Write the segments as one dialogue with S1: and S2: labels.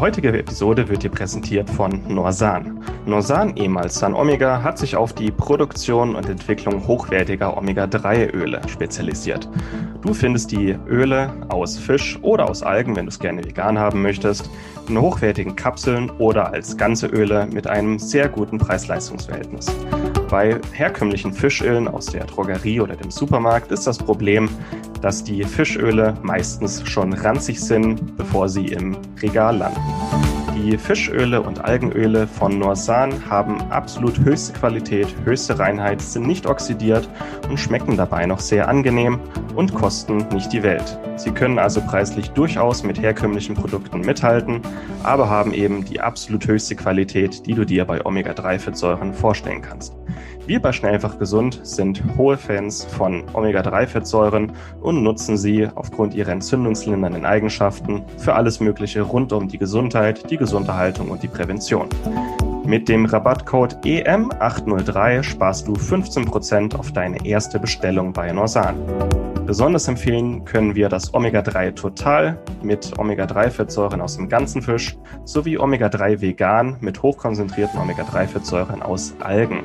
S1: Heutige Episode wird dir präsentiert von Norsan. Norsan, ehemals San Omega, hat sich auf die Produktion und Entwicklung hochwertiger Omega-3-Öle spezialisiert. Du findest die Öle aus Fisch oder aus Algen, wenn du es gerne vegan haben möchtest, in hochwertigen Kapseln oder als ganze Öle mit einem sehr guten Preis-Leistungs-Verhältnis. Bei herkömmlichen Fischölen aus der Drogerie oder dem Supermarkt ist das Problem, dass die Fischöle meistens schon ranzig sind, bevor sie im Regal landen. Die Fischöle und Algenöle von Norsan haben absolut höchste Qualität, höchste Reinheit, sind nicht oxidiert und schmecken dabei noch sehr angenehm und kosten nicht die Welt. Sie können also preislich durchaus mit herkömmlichen Produkten mithalten, aber haben eben die absolut höchste Qualität, die du dir bei Omega-3-Fettsäuren vorstellen kannst. Wir bei Schnellfach Gesund sind hohe Fans von Omega-3-Fettsäuren und nutzen sie aufgrund ihrer entzündungslindernden Eigenschaften für alles Mögliche rund um die Gesundheit, die Gesunderhaltung und die Prävention. Mit dem Rabattcode EM803 sparst du 15% auf deine erste Bestellung bei Norsan. Besonders empfehlen können wir das Omega-3 Total mit Omega-3-Fettsäuren aus dem ganzen Fisch sowie Omega-3 Vegan mit hochkonzentrierten Omega-3-Fettsäuren aus Algen.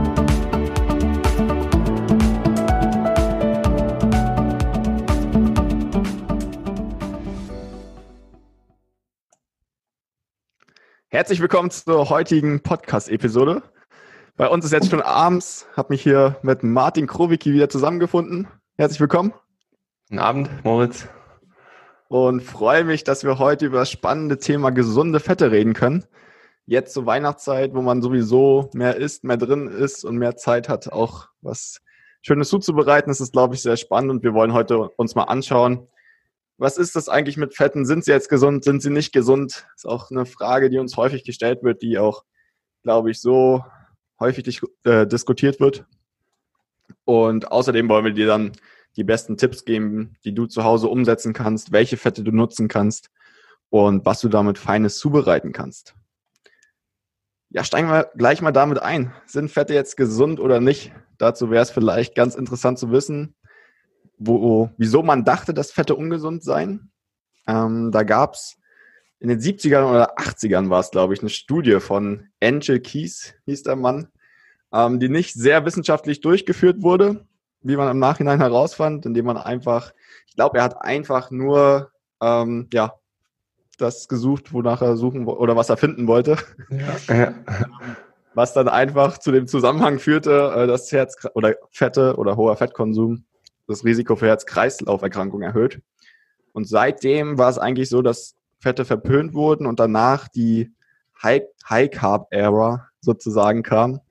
S2: Herzlich willkommen zur heutigen Podcast-Episode. Bei uns ist jetzt schon abends, habe mich hier mit Martin Krowicki wieder zusammengefunden. Herzlich willkommen.
S3: Guten Abend, Moritz.
S2: Und freue mich, dass wir heute über das spannende Thema gesunde Fette reden können. Jetzt zur Weihnachtszeit, wo man sowieso mehr isst, mehr drin ist und mehr Zeit hat, auch was Schönes zuzubereiten. Das ist, glaube ich, sehr spannend und wir wollen heute uns mal anschauen, was ist das eigentlich mit Fetten? Sind sie jetzt gesund? Sind sie nicht gesund? Ist auch eine Frage, die uns häufig gestellt wird, die auch, glaube ich, so häufig äh, diskutiert wird. Und außerdem wollen wir dir dann die besten Tipps geben, die du zu Hause umsetzen kannst, welche Fette du nutzen kannst und was du damit Feines zubereiten kannst. Ja, steigen wir gleich mal damit ein. Sind Fette jetzt gesund oder nicht? Dazu wäre es vielleicht ganz interessant zu wissen, wo, wieso man dachte, dass Fette ungesund seien. Ähm, da gab es in den 70ern oder 80ern war es, glaube ich, eine Studie von Angel Keys, hieß der Mann, ähm, die nicht sehr wissenschaftlich durchgeführt wurde, wie man im Nachhinein herausfand, indem man einfach, ich glaube, er hat einfach nur, ähm, ja, das gesucht, wonach er suchen oder was er finden wollte. Ja, ja. Was dann einfach zu dem Zusammenhang führte, äh, dass Herz oder Fette oder hoher Fettkonsum das Risiko für Herz-Kreislauf-Erkrankungen erhöht. Und seitdem war es eigentlich so, dass Fette verpönt wurden und danach die High-Carb-Era sozusagen kam.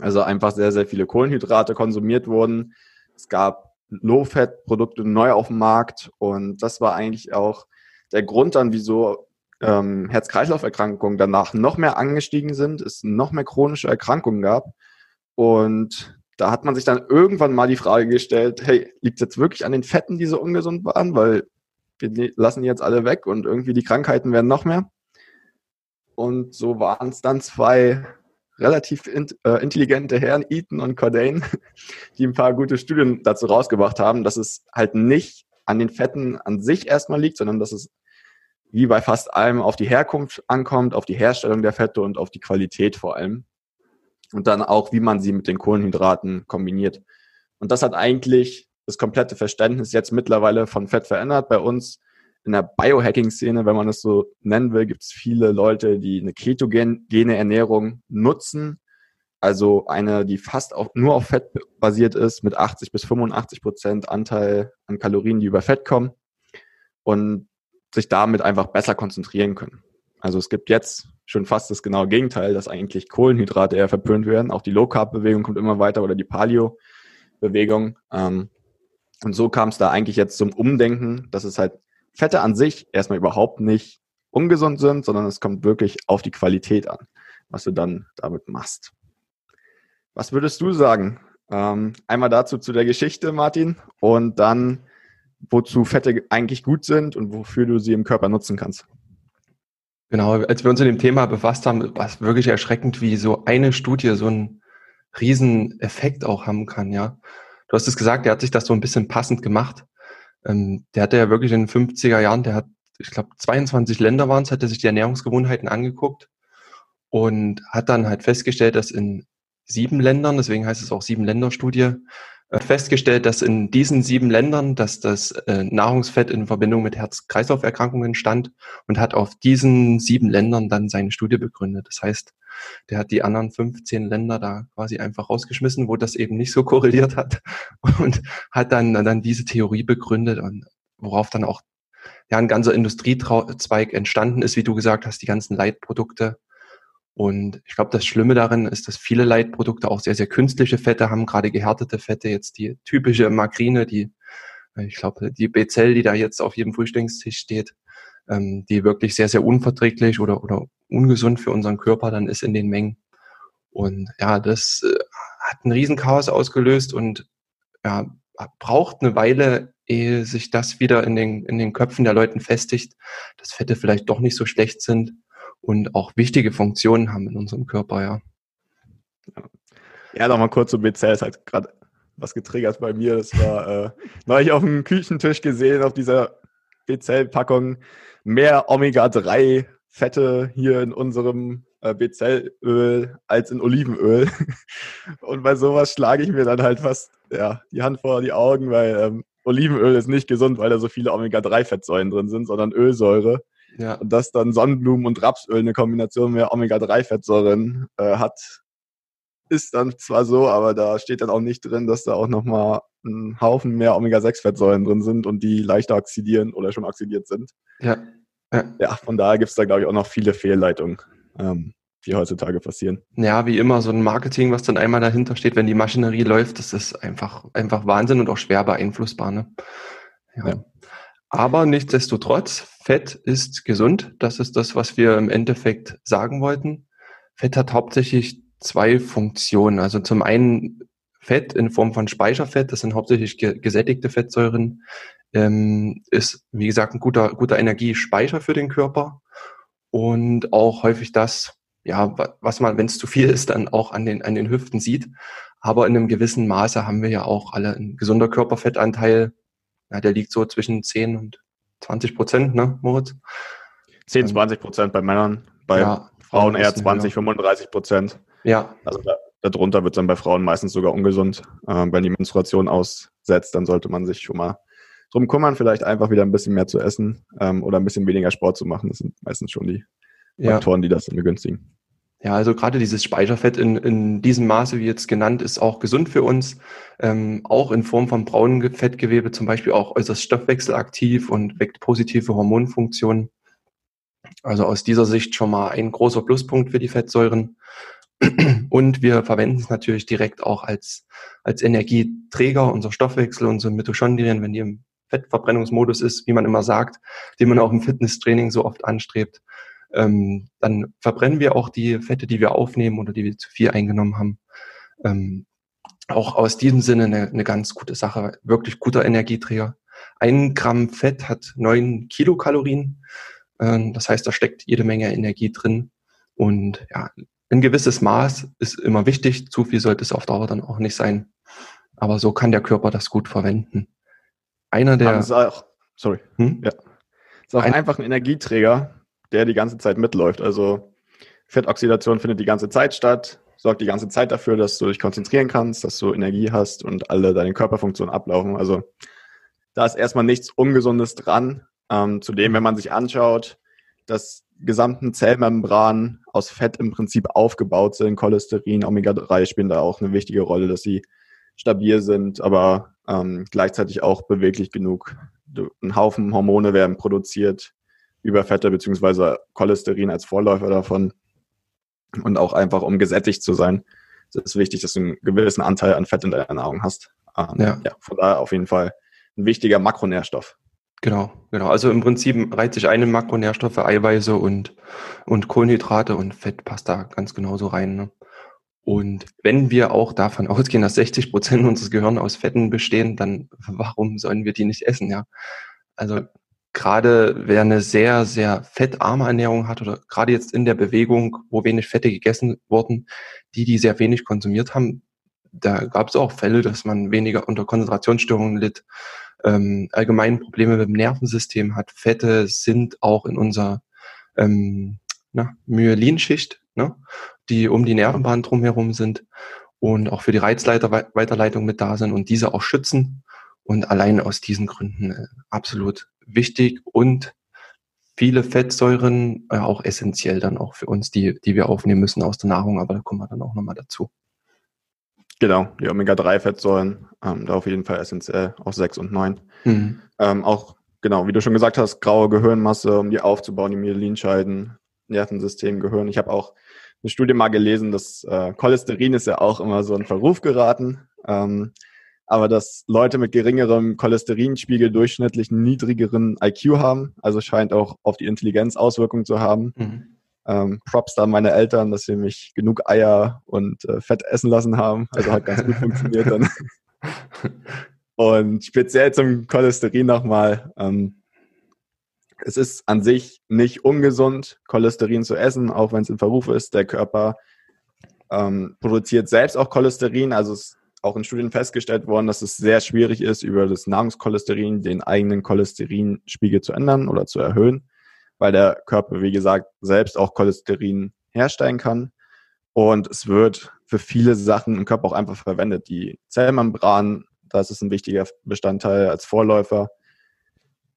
S2: Also einfach sehr, sehr viele Kohlenhydrate konsumiert wurden. Es gab Low-Fat-Produkte neu auf dem Markt und das war eigentlich auch der Grund dann, wieso ähm, Herz-Kreislauf-Erkrankungen danach noch mehr angestiegen sind, es noch mehr chronische Erkrankungen gab und da hat man sich dann irgendwann mal die Frage gestellt, hey, liegt es jetzt wirklich an den Fetten, die so ungesund waren? Weil wir ne-, lassen die jetzt alle weg und irgendwie die Krankheiten werden noch mehr. Und so waren es dann zwei relativ in, äh, intelligente Herren, Eaton und Cordain, die ein paar gute Studien dazu rausgebracht haben, dass es halt nicht an den Fetten an sich erstmal liegt, sondern dass es wie bei fast allem auf die Herkunft ankommt, auf die Herstellung der Fette und auf die Qualität vor allem und dann auch, wie man sie mit den Kohlenhydraten kombiniert. Und das hat eigentlich das komplette Verständnis jetzt mittlerweile von Fett verändert. Bei uns in der Biohacking-Szene, wenn man es so nennen will, gibt es viele Leute, die eine ketogene Ernährung nutzen, also eine, die fast auf, nur auf Fett basiert ist, mit 80 bis 85 Prozent Anteil an Kalorien, die über Fett kommen und sich damit einfach besser konzentrieren können. Also es gibt jetzt schon fast das genaue Gegenteil, dass eigentlich Kohlenhydrate eher verpönt werden. Auch die Low-Carb-Bewegung kommt immer weiter oder die Paleo-Bewegung. Ähm, und so kam es da eigentlich jetzt zum Umdenken, dass es halt Fette an sich erstmal überhaupt nicht ungesund sind, sondern es kommt wirklich auf die Qualität an, was du dann damit machst. Was würdest du sagen? Ähm, einmal dazu zu der Geschichte, Martin, und dann, wozu Fette eigentlich gut sind und wofür du sie im Körper nutzen kannst.
S3: Genau, als wir uns in dem Thema befasst haben, war es wirklich erschreckend, wie so eine Studie so einen riesen Effekt auch haben kann, ja. Du hast es gesagt, der hat sich das so ein bisschen passend gemacht. Ähm, der hatte ja wirklich in den 50er Jahren, der hat, ich glaube, 22 Länder waren es, hat er sich die Ernährungsgewohnheiten angeguckt und hat dann halt festgestellt, dass in sieben Ländern, deswegen heißt es auch sieben Länderstudie, äh, festgestellt, dass in diesen sieben Ländern, dass das äh, Nahrungsfett in Verbindung mit Herz-Kreislauf-Erkrankungen stand und hat auf diesen sieben Ländern dann seine Studie begründet. Das heißt, der hat die anderen 15 Länder da quasi einfach rausgeschmissen, wo das eben nicht so korreliert hat und hat dann, dann diese Theorie begründet und worauf dann auch ja, ein ganzer Industriezweig entstanden ist, wie du gesagt hast, die ganzen Leitprodukte, und ich glaube, das Schlimme darin ist, dass viele Leitprodukte auch sehr, sehr künstliche Fette haben, gerade gehärtete Fette, jetzt die typische Makrine, die, äh, ich glaube, die B-Zell, die da jetzt auf jedem Frühstückstisch steht, ähm, die wirklich sehr, sehr unverträglich oder, oder ungesund für unseren Körper dann ist in den Mengen. Und ja, das äh, hat ein Riesenchaos ausgelöst und ja, braucht eine Weile, ehe sich das wieder in den, in den Köpfen der Leuten festigt, dass Fette vielleicht doch nicht so schlecht sind und auch wichtige Funktionen haben in unserem Körper, ja.
S2: Ja, nochmal kurz zu BCL, es hat gerade was getriggert bei mir. Das war äh, neulich auf dem Küchentisch gesehen, auf dieser BCL-Packung mehr Omega-3-Fette hier in unserem äh, BCL-Öl als in Olivenöl. Und bei sowas schlage ich mir dann halt fast ja, die Hand vor die Augen, weil ähm, Olivenöl ist nicht gesund, weil da so viele Omega-3-Fettsäuren drin sind, sondern Ölsäure. Ja. Und dass dann Sonnenblumen und Rapsöl eine Kombination mehr Omega-3-Fettsäuren äh, hat, ist dann zwar so, aber da steht dann auch nicht drin, dass da auch nochmal ein Haufen mehr Omega-6-Fettsäuren drin sind und die leichter oxidieren oder schon oxidiert sind. Ja. Ja, ja von daher gibt es da, glaube ich, auch noch viele Fehlleitungen. Ähm, die heutzutage passieren.
S3: Ja, wie immer, so ein Marketing, was dann einmal dahinter steht, wenn die Maschinerie läuft, das ist einfach, einfach Wahnsinn und auch schwer beeinflussbar. Ne? Ja. ja. Aber nichtsdestotrotz, Fett ist gesund. Das ist das, was wir im Endeffekt sagen wollten. Fett hat hauptsächlich zwei Funktionen. Also zum einen Fett in Form von Speicherfett, das sind hauptsächlich gesättigte Fettsäuren, ähm, ist, wie gesagt, ein guter, guter Energiespeicher für den Körper und auch häufig das, ja, was man, wenn es zu viel ist, dann auch an den, an den Hüften sieht. Aber in einem gewissen Maße haben wir ja auch alle einen gesunder Körperfettanteil ja, der liegt so zwischen 10 und 20 Prozent, ne, Moritz?
S2: 10, 20 Prozent bei Männern, bei ja, Frauen eher 20, höher. 35 Prozent. Ja. Also da, darunter wird es dann bei Frauen meistens sogar ungesund. Ähm, wenn die Menstruation aussetzt, dann sollte man sich schon mal drum kümmern, vielleicht einfach wieder ein bisschen mehr zu essen ähm, oder ein bisschen weniger Sport zu machen. Das sind meistens schon die Faktoren, ja. die das begünstigen.
S3: Ja, also gerade dieses Speicherfett in, in diesem Maße, wie jetzt genannt, ist auch gesund für uns. Ähm, auch in Form von braunem Fettgewebe zum Beispiel auch äußerst stoffwechselaktiv und weckt positive Hormonfunktionen. Also aus dieser Sicht schon mal ein großer Pluspunkt für die Fettsäuren. Und wir verwenden es natürlich direkt auch als, als Energieträger, unser Stoffwechsel, unsere Mitochondrien, wenn die im Fettverbrennungsmodus ist, wie man immer sagt, den man auch im Fitnesstraining so oft anstrebt, ähm, dann verbrennen wir auch die Fette, die wir aufnehmen oder die wir zu viel eingenommen haben. Ähm, auch aus diesem Sinne eine, eine ganz gute Sache, wirklich guter Energieträger. Ein Gramm Fett hat neun Kilokalorien. Ähm, das heißt, da steckt jede Menge Energie drin. Und ja, ein gewisses Maß ist immer wichtig. Zu viel sollte es auf Dauer dann auch nicht sein. Aber so kann der Körper das gut verwenden.
S2: Einer der. ist auch, sorry. Hm? Ja. Ist auch ein, einfach ein Energieträger, der die ganze Zeit mitläuft. Also Fettoxidation findet die ganze Zeit statt, sorgt die ganze Zeit dafür, dass du dich konzentrieren kannst, dass du Energie hast und alle deine Körperfunktionen ablaufen. Also da ist erstmal nichts Ungesundes dran. Ähm, zudem, wenn man sich anschaut, dass gesamten Zellmembranen aus Fett im Prinzip aufgebaut sind. Cholesterin, Omega-3 spielen da auch eine wichtige Rolle, dass sie stabil sind, aber ähm, gleichzeitig auch beweglich genug. Ein Haufen Hormone werden produziert über Fette beziehungsweise Cholesterin als Vorläufer davon und auch einfach um gesättigt zu sein. Es ist wichtig, dass du einen gewissen Anteil an Fett in deiner Nahrung hast. Ähm, ja. ja, von daher auf jeden Fall ein wichtiger Makronährstoff.
S3: Genau, genau. Also im Prinzip reiht sich eine Makronährstoffe, Eiweiße und, und Kohlenhydrate und Fett passt da ganz genauso rein. Ne? Und wenn wir auch davon ausgehen, dass 60 Prozent unseres Gehirns aus Fetten bestehen, dann warum sollen wir die nicht essen, ja? Also gerade wer eine sehr, sehr fettarme Ernährung hat oder gerade jetzt in der Bewegung, wo wenig Fette gegessen wurden, die, die sehr wenig konsumiert haben, da gab es auch Fälle, dass man weniger unter Konzentrationsstörungen litt, ähm, allgemein Probleme mit dem Nervensystem hat. Fette sind auch in unserer ähm, na, Myelinschicht, ne, die um die Nervenbahn drumherum sind und auch für die Reizleiterweiterleitung mit da sind und diese auch schützen. Und allein aus diesen Gründen äh, absolut wichtig und viele Fettsäuren äh, auch essentiell dann auch für uns, die, die wir aufnehmen müssen aus der Nahrung, aber da kommen wir dann auch nochmal dazu.
S2: Genau, die Omega-3-Fettsäuren, ähm, da auf jeden Fall essentiell, auch 6 und 9. Mhm. Ähm, auch, genau, wie du schon gesagt hast, graue Gehirnmasse, um die aufzubauen, die Myelinscheiden, Nervensystem, Gehirn. Ich habe auch eine Studie mal gelesen, dass äh, Cholesterin ist ja auch immer so ein Verruf geraten. Ähm, aber dass Leute mit geringerem Cholesterinspiegel durchschnittlich einen niedrigeren IQ haben, also scheint auch auf die Intelligenz Auswirkungen zu haben. Mhm. Ähm, Props da meine Eltern, dass sie mich genug Eier und äh, Fett essen lassen haben. Also hat ganz gut funktioniert dann. Und speziell zum Cholesterin nochmal. Ähm, es ist an sich nicht ungesund, Cholesterin zu essen, auch wenn es im Verruf ist. Der Körper ähm, produziert selbst auch Cholesterin. Also es auch in Studien festgestellt worden, dass es sehr schwierig ist, über das Nahrungskolesterin den eigenen Cholesterinspiegel zu ändern oder zu erhöhen, weil der Körper, wie gesagt, selbst auch Cholesterin herstellen kann. Und es wird für viele Sachen im Körper auch einfach verwendet. Die Zellmembran, das ist ein wichtiger Bestandteil als Vorläufer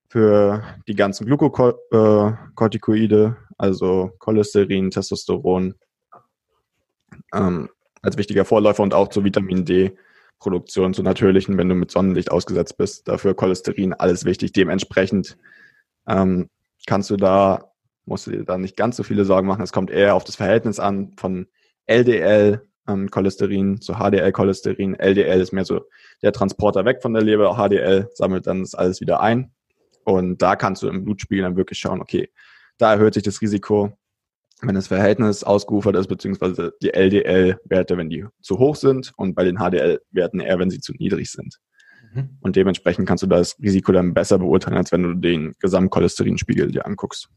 S2: für die ganzen Glukokortikoide, also Cholesterin, Testosteron, ähm, als wichtiger Vorläufer und auch zur Vitamin D-Produktion, zur natürlichen, wenn du mit Sonnenlicht ausgesetzt bist. Dafür Cholesterin, alles wichtig. Dementsprechend ähm, kannst du da, musst du dir da nicht ganz so viele Sorgen machen. Es kommt eher auf das Verhältnis an von LDL, ähm, Cholesterin zu HDL-Cholesterin. LDL ist mehr so der Transporter weg von der Leber. HDL sammelt dann das alles wieder ein. Und da kannst du im Blutspiegel dann wirklich schauen, okay, da erhöht sich das Risiko, wenn das Verhältnis ausgeufert ist, beziehungsweise die LDL-Werte, wenn die zu hoch sind und bei den HDL-Werten eher, wenn sie zu niedrig sind. Mhm. Und dementsprechend kannst du das Risiko dann besser beurteilen, als wenn du den Gesamtcholesterinspiegel dir anguckst.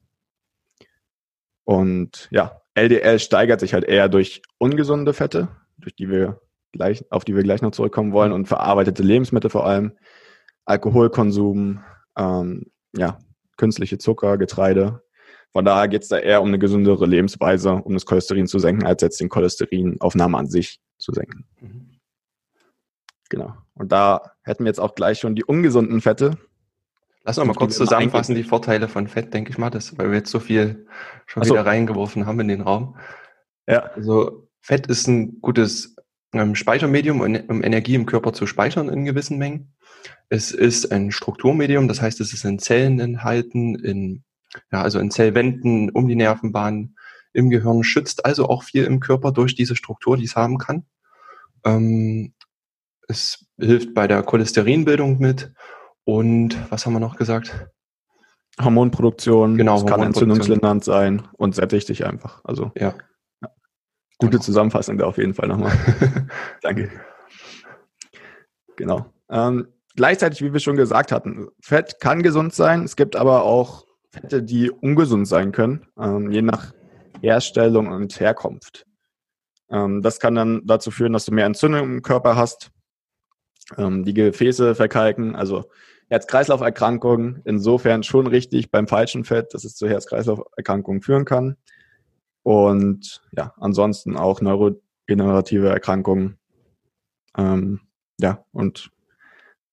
S2: Und ja, LDL steigert sich halt eher durch ungesunde Fette, durch die wir gleich, auf die wir gleich noch zurückkommen wollen, und verarbeitete Lebensmittel vor allem, Alkoholkonsum, ähm, ja, künstliche Zucker, Getreide, von daher geht es da eher um eine gesündere Lebensweise, um das Cholesterin zu senken, als jetzt den Cholesterinaufnahme an sich zu senken. Mhm. Genau. Und da hätten wir jetzt auch gleich schon die ungesunden Fette.
S3: Lass uns mal kurz zusammenfassen, die Vorteile von Fett, denke ich mal, das, weil wir jetzt so viel schon so. wieder reingeworfen haben in den Raum. Ja. Also Fett ist ein gutes ähm, Speichermedium, um Energie im Körper zu speichern in gewissen Mengen. Es ist ein Strukturmedium, das heißt, es ist in Zellen enthalten, in ja, also in Zellwänden, um die Nervenbahn, im Gehirn, schützt also auch viel im Körper durch diese Struktur, die es haben kann. Ähm, es hilft bei der Cholesterinbildung mit. Und was haben wir noch gesagt?
S2: Hormonproduktion. Genau, es kann entzündungslindernd sein und sättigt dich einfach. Also ja. ja. Gute genau. Zusammenfassung da auf jeden Fall nochmal. Danke. Genau. Ähm, gleichzeitig, wie wir schon gesagt hatten, Fett kann gesund sein. Es gibt aber auch Fette, die ungesund sein können, ähm, je nach Herstellung und Herkunft. Ähm, das kann dann dazu führen, dass du mehr Entzündung im Körper hast, ähm, die Gefäße verkalken, also Herz-Kreislauf-Erkrankungen insofern schon richtig beim falschen Fett, dass es zu Herz-Kreislauf-Erkrankungen führen kann. Und ja, ansonsten auch neurogenerative Erkrankungen. Ähm, ja, und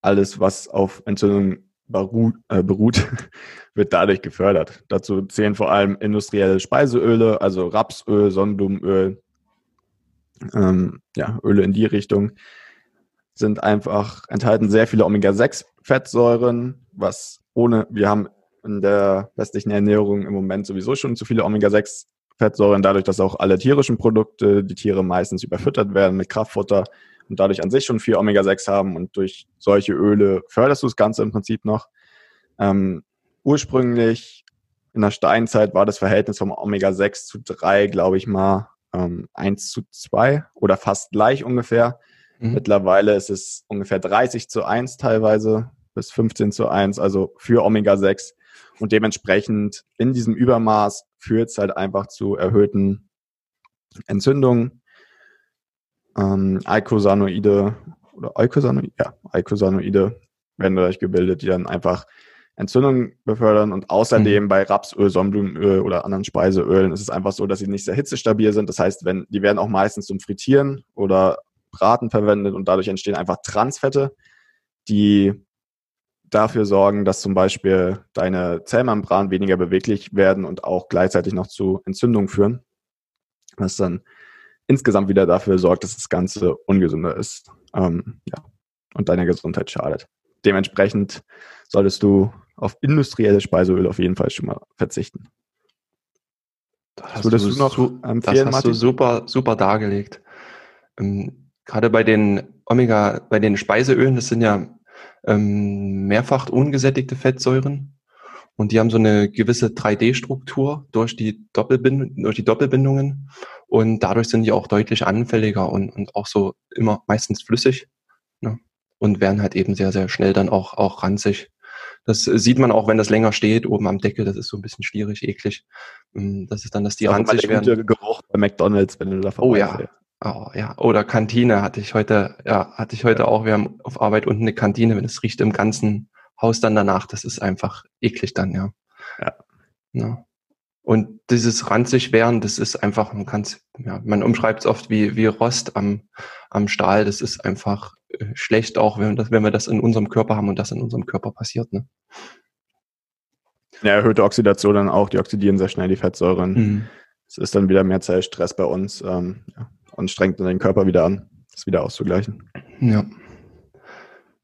S2: alles, was auf Entzündung beruht, äh, beruht, wird dadurch gefördert. Dazu zählen vor allem industrielle Speiseöle, also Rapsöl, Sonnenblumenöl, ähm, ja, Öle in die Richtung, sind einfach, enthalten sehr viele Omega-6-Fettsäuren, was ohne, wir haben in der westlichen Ernährung im Moment sowieso schon zu viele Omega-6-Fettsäuren, dadurch, dass auch alle tierischen Produkte, die Tiere meistens überfüttert werden mit Kraftfutter und dadurch an sich schon viel Omega-6 haben und durch solche Öle förderst du das Ganze im Prinzip noch. Ähm, ursprünglich in der Steinzeit war das Verhältnis vom Omega-6 zu 3, glaube ich mal, ähm, 1 zu 2 oder fast gleich ungefähr. Mhm. Mittlerweile ist es ungefähr 30 zu 1 teilweise bis 15 zu 1, also für Omega-6. Und dementsprechend in diesem Übermaß führt es halt einfach zu erhöhten Entzündungen. Ähm, Eicosanoide oder Eicosanoide, ja, Eicosanoide werden dadurch gebildet, die dann einfach Entzündungen befördern und außerdem mhm. bei Rapsöl, Sonnenblumenöl oder anderen Speiseölen ist es einfach so, dass sie nicht sehr hitzestabil sind. Das heißt, wenn die werden auch meistens zum Frittieren oder Braten verwendet und dadurch entstehen einfach Transfette, die dafür sorgen, dass zum Beispiel deine Zellmembranen weniger beweglich werden und auch gleichzeitig noch zu Entzündungen führen, was dann insgesamt wieder dafür sorgt, dass das Ganze ungesünder ist ähm, ja, und deiner Gesundheit schadet. Dementsprechend solltest du auf industrielle Speiseöl auf jeden Fall schon mal verzichten.
S3: Das hast, du, noch su das hast Martin? du super, super dargelegt. Ähm, gerade bei den Omega, bei den Speiseölen, das sind ja ähm, mehrfach ungesättigte Fettsäuren und die haben so eine gewisse 3D-Struktur durch die Doppelbind durch die Doppelbindungen und dadurch sind die auch deutlich anfälliger und, und auch so immer meistens flüssig ne? und werden halt eben sehr, sehr schnell dann auch, auch ranzig. Das sieht man auch, wenn das länger steht, oben am Deckel. Das ist so ein bisschen schwierig, eklig. Ähm, das ist dann, dass die ranzig werden.
S2: Geruch bei McDonalds, wenn du da
S3: Oh ja. Oh, ja. Oder Kantine hatte ich heute, ja, hatte ich heute auch. Wir haben auf Arbeit unten eine Kantine, wenn es riecht im ganzen Haus dann danach, das ist einfach eklig dann, ja. Ja. ja. Und dieses ranzig werden, das ist einfach, man kann ja, man umschreibt es oft wie, wie Rost am, am Stahl. Das ist einfach äh, schlecht, auch wenn, das, wenn wir das in unserem Körper haben und das in unserem Körper passiert. Ne?
S2: Ja, erhöhte Oxidation dann auch, die oxidieren sehr schnell die Fettsäuren. Mhm. Es ist dann wieder mehr Zellstress bei uns ähm, ja, und strengt dann den Körper wieder an, das wieder auszugleichen.
S3: Ja.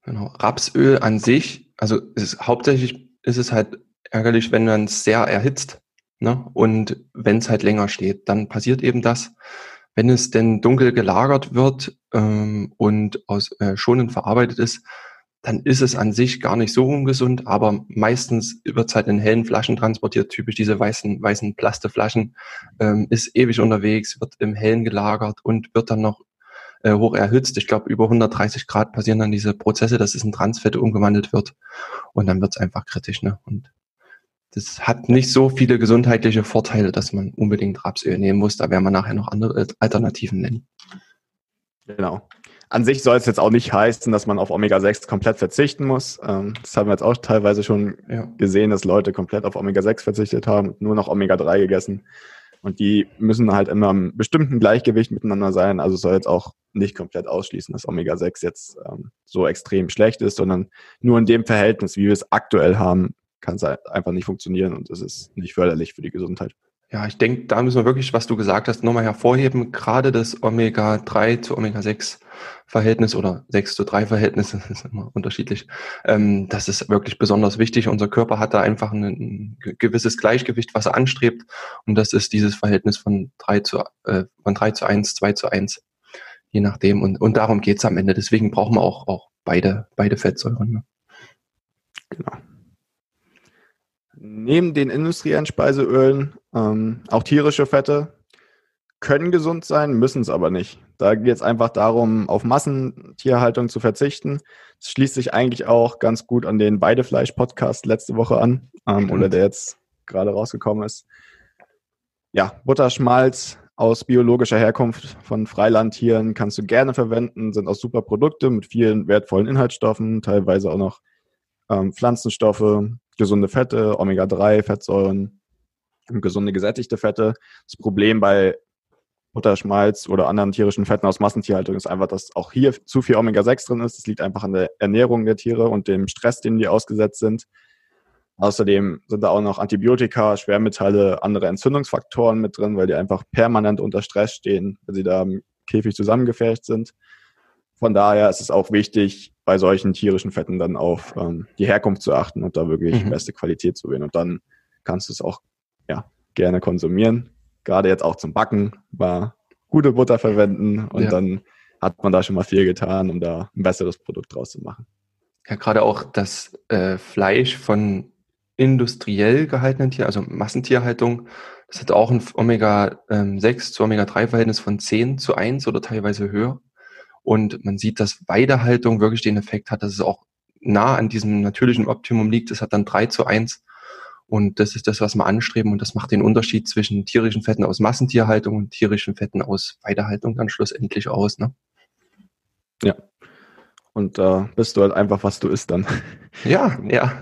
S3: Genau. Rapsöl an sich, also ist, hauptsächlich ist es halt ärgerlich, wenn man es sehr erhitzt. Ne? Und wenn es halt länger steht, dann passiert eben das. Wenn es denn dunkel gelagert wird ähm, und aus äh, schonend verarbeitet ist, dann ist es an sich gar nicht so ungesund, aber meistens wird es halt in hellen Flaschen transportiert, typisch diese weißen, weißen Plasteflaschen, ähm, ist ewig unterwegs, wird im Hellen gelagert und wird dann noch äh, hoch erhitzt. Ich glaube, über 130 Grad passieren dann diese Prozesse, dass es in Transfette umgewandelt wird und dann wird es einfach kritisch. Ne? Und das hat nicht so viele gesundheitliche Vorteile, dass man unbedingt Rapsöl nehmen muss. Da werden wir nachher noch andere Alternativen nennen.
S2: Genau. An sich soll es jetzt auch nicht heißen, dass man auf Omega-6 komplett verzichten muss. Ähm, das haben wir jetzt auch teilweise schon ja. gesehen, dass Leute komplett auf Omega-6 verzichtet haben und nur noch Omega-3 gegessen. Und die müssen halt immer im bestimmten Gleichgewicht miteinander sein. Also es soll jetzt auch nicht komplett ausschließen, dass Omega-6 jetzt ähm, so extrem schlecht ist, sondern nur in dem Verhältnis, wie wir es aktuell haben, kann es einfach nicht funktionieren und es ist nicht förderlich für die Gesundheit.
S3: Ja, ich denke, da müssen wir wirklich, was du gesagt hast, nochmal hervorheben. Gerade das Omega-3 zu Omega-6-Verhältnis oder 6 zu 3 Verhältnis, das ist immer unterschiedlich. Ähm, das ist wirklich besonders wichtig. Unser Körper hat da einfach ein, gewisses Gleichgewicht, was er anstrebt. Und das ist dieses Verhältnis von 3 zu, äh, von 3 zu 1, 2 zu 1. Je nachdem. Und, und darum geht's am Ende. Deswegen brauchen wir auch, auch beide, beide Fettsäuren. Ne?
S2: Genau. Neben den industriellen Speiseölen ähm, auch tierische Fette können gesund sein, müssen es aber nicht. Da geht es einfach darum, auf Massentierhaltung zu verzichten. Das schließt sich eigentlich auch ganz gut an den Beidefleisch-Podcast letzte Woche an, ähm, oder der jetzt gerade rausgekommen ist. Ja, Butterschmalz aus biologischer Herkunft von Freilandtieren kannst du gerne verwenden, sind auch super Produkte mit vielen wertvollen Inhaltsstoffen, teilweise auch noch ähm, Pflanzenstoffe, gesunde Fette, Omega-3, Fettsäuren, gesunde gesättigte Fette. Das Problem bei Butterschmalz oder anderen tierischen Fetten aus Massentierhaltung ist einfach, dass auch hier zu viel Omega-6 drin ist. Das liegt einfach an der Ernährung der Tiere und dem Stress, dem die ausgesetzt sind. Außerdem sind da auch noch Antibiotika, Schwermetalle, andere Entzündungsfaktoren mit drin, weil die einfach permanent unter Stress stehen, wenn sie da im Käfig zusammengefercht sind. Von daher ist es auch wichtig, bei solchen tierischen Fetten dann auf ähm, die Herkunft zu achten und da wirklich mhm. beste Qualität zu wählen. Und dann kannst du es auch ja, gerne konsumieren. Gerade jetzt auch zum Backen, war gute Butter verwenden und ja. dann hat man da schon mal viel getan, um da ein besseres Produkt draus zu machen.
S3: Ja, gerade auch das äh, Fleisch von industriell gehaltenen Tieren, also Massentierhaltung, das hat auch ein Omega-6 ähm, zu Omega-3-Verhältnis von 10 zu 1 oder teilweise höher. Und man sieht, dass Weidehaltung wirklich den Effekt hat, dass es auch nah an diesem natürlichen Optimum liegt. Es hat dann 3 zu 1. Und das ist das, was wir anstreben. Und das macht den Unterschied zwischen tierischen Fetten aus Massentierhaltung und tierischen Fetten aus Weidehaltung dann schlussendlich aus. Ne?
S2: Ja, und da äh, bist du halt einfach, was du isst dann.
S3: Ja, ja.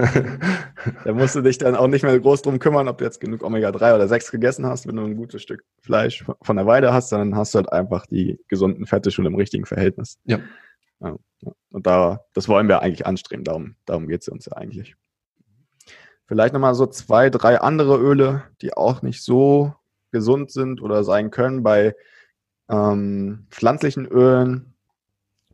S2: da musst du dich dann auch nicht mehr groß drum kümmern, ob du jetzt genug Omega-3 oder 6 gegessen hast, wenn du ein gutes Stück Fleisch von der Weide hast, dann hast du halt einfach die gesunden Fette schon im richtigen Verhältnis.
S3: Ja.
S2: ja. Und da, das wollen wir eigentlich anstreben, darum, darum geht es uns ja eigentlich. Vielleicht nochmal so zwei, drei andere Öle, die auch nicht so gesund sind oder sein können. Bei ähm, pflanzlichen Ölen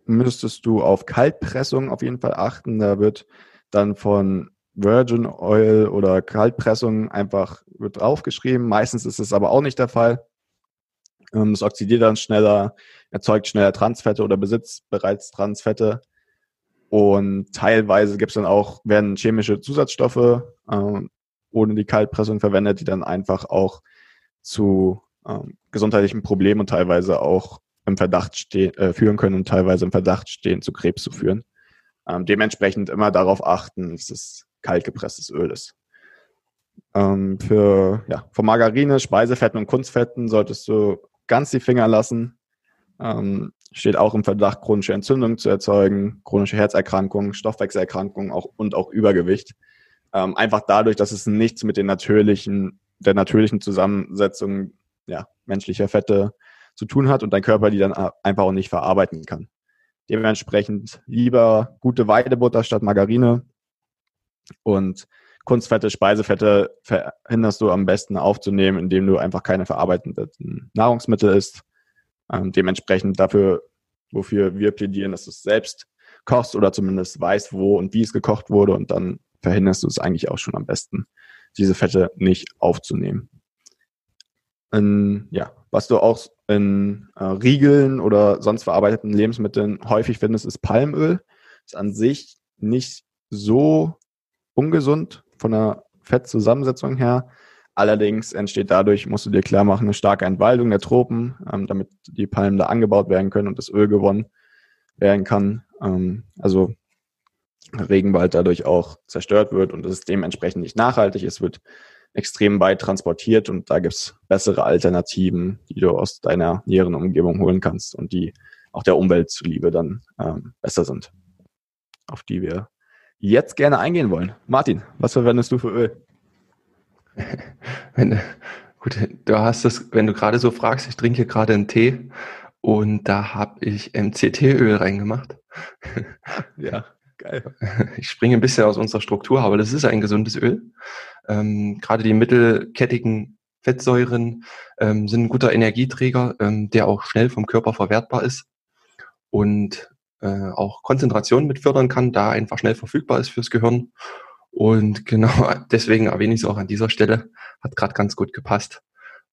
S2: müsstest du auf Kaltpressung auf jeden Fall achten. Da wird dann von Virgin Oil oder Kaltpressung einfach wird draufgeschrieben. Meistens ist es aber auch nicht der Fall. Ähm, es oxidiert dann schneller, erzeugt schneller Transfette oder besitzt bereits Transfette. Und teilweise gibt es dann auch, werden chemische Zusatzstoffe äh, ohne die Kaltpressung verwendet, die dann einfach auch zu äh, gesundheitlichen Problemen und teilweise auch im Verdacht stehen, äh, führen können und teilweise im Verdacht stehen, zu Krebs zu führen. Ähm, dementsprechend immer darauf achten, dass es kaltgepresstes Öl ist. Ähm, für, ja, für Margarine, Speisefetten und Kunstfetten solltest du ganz die Finger lassen. Ähm, steht auch im Verdacht, chronische Entzündungen zu erzeugen, chronische Herzerkrankungen, Stoffwechselerkrankungen auch, und auch Übergewicht. Ähm, einfach dadurch, dass es nichts mit den natürlichen, der natürlichen Zusammensetzung ja, menschlicher Fette zu tun hat und dein Körper die dann einfach auch nicht verarbeiten kann. Dementsprechend lieber gute Weidebutter statt Margarine und Kunstfette, Speisefette verhinderst du am besten aufzunehmen, indem du einfach keine verarbeitenden Nahrungsmittel isst. Ähm, dementsprechend dafür, wofür wir plädieren, dass du es selbst kochst oder zumindest weißt, wo und wie es gekocht wurde und dann verhinderst du es eigentlich auch schon am besten, diese Fette nicht aufzunehmen. In, ja, was du auch in äh, Riegeln oder sonst verarbeiteten Lebensmitteln häufig findest, ist Palmöl. Ist an sich nicht so ungesund von der Fettzusammensetzung her. Allerdings entsteht dadurch, musst du dir klar machen, eine starke Entwaldung der Tropen, ähm, damit die Palmen da angebaut werden können und das Öl gewonnen werden kann. Ähm, also Regenwald dadurch auch zerstört wird und es dementsprechend nicht nachhaltig ist, wird extrem weit transportiert und da gibt's bessere Alternativen, die du aus deiner näheren Umgebung holen kannst und die auch der Umwelt zuliebe dann ähm, besser sind, auf die wir jetzt gerne eingehen wollen. Martin, was verwendest du für Öl?
S3: Wenn, gut, du hast das, wenn du gerade so fragst, ich trinke gerade einen Tee und da habe ich MCT-Öl reingemacht.
S2: Ja, geil.
S3: Ich springe ein bisschen aus unserer Struktur, aber das ist ein gesundes Öl. Ähm, Gerade die mittelkettigen Fettsäuren ähm, sind ein guter Energieträger, ähm, der auch schnell vom Körper verwertbar ist und äh, auch Konzentration mit fördern kann, da einfach schnell verfügbar ist fürs Gehirn. Und genau deswegen erwähne ich es auch an dieser Stelle. Hat gerade ganz gut gepasst.